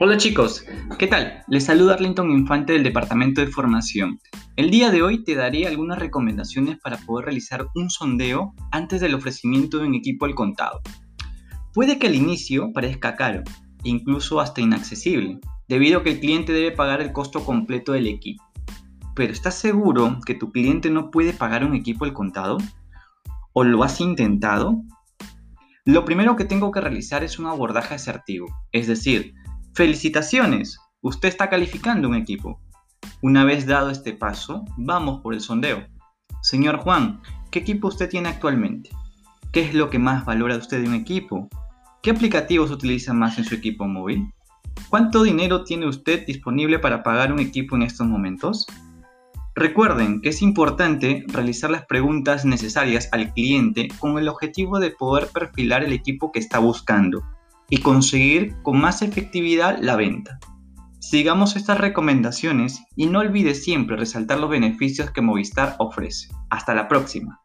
Hola chicos, ¿qué tal? Les saluda Arlington Infante del Departamento de Formación. El día de hoy te daré algunas recomendaciones para poder realizar un sondeo antes del ofrecimiento de un equipo al contado. Puede que al inicio parezca caro, incluso hasta inaccesible, debido a que el cliente debe pagar el costo completo del equipo. Pero ¿estás seguro que tu cliente no puede pagar un equipo al contado? ¿O lo has intentado? Lo primero que tengo que realizar es un abordaje asertivo, es decir, Felicitaciones, usted está calificando un equipo. Una vez dado este paso, vamos por el sondeo. Señor Juan, ¿qué equipo usted tiene actualmente? ¿Qué es lo que más valora usted de un equipo? ¿Qué aplicativos utiliza más en su equipo móvil? ¿Cuánto dinero tiene usted disponible para pagar un equipo en estos momentos? Recuerden que es importante realizar las preguntas necesarias al cliente con el objetivo de poder perfilar el equipo que está buscando y conseguir con más efectividad la venta. Sigamos estas recomendaciones y no olvides siempre resaltar los beneficios que Movistar ofrece. Hasta la próxima.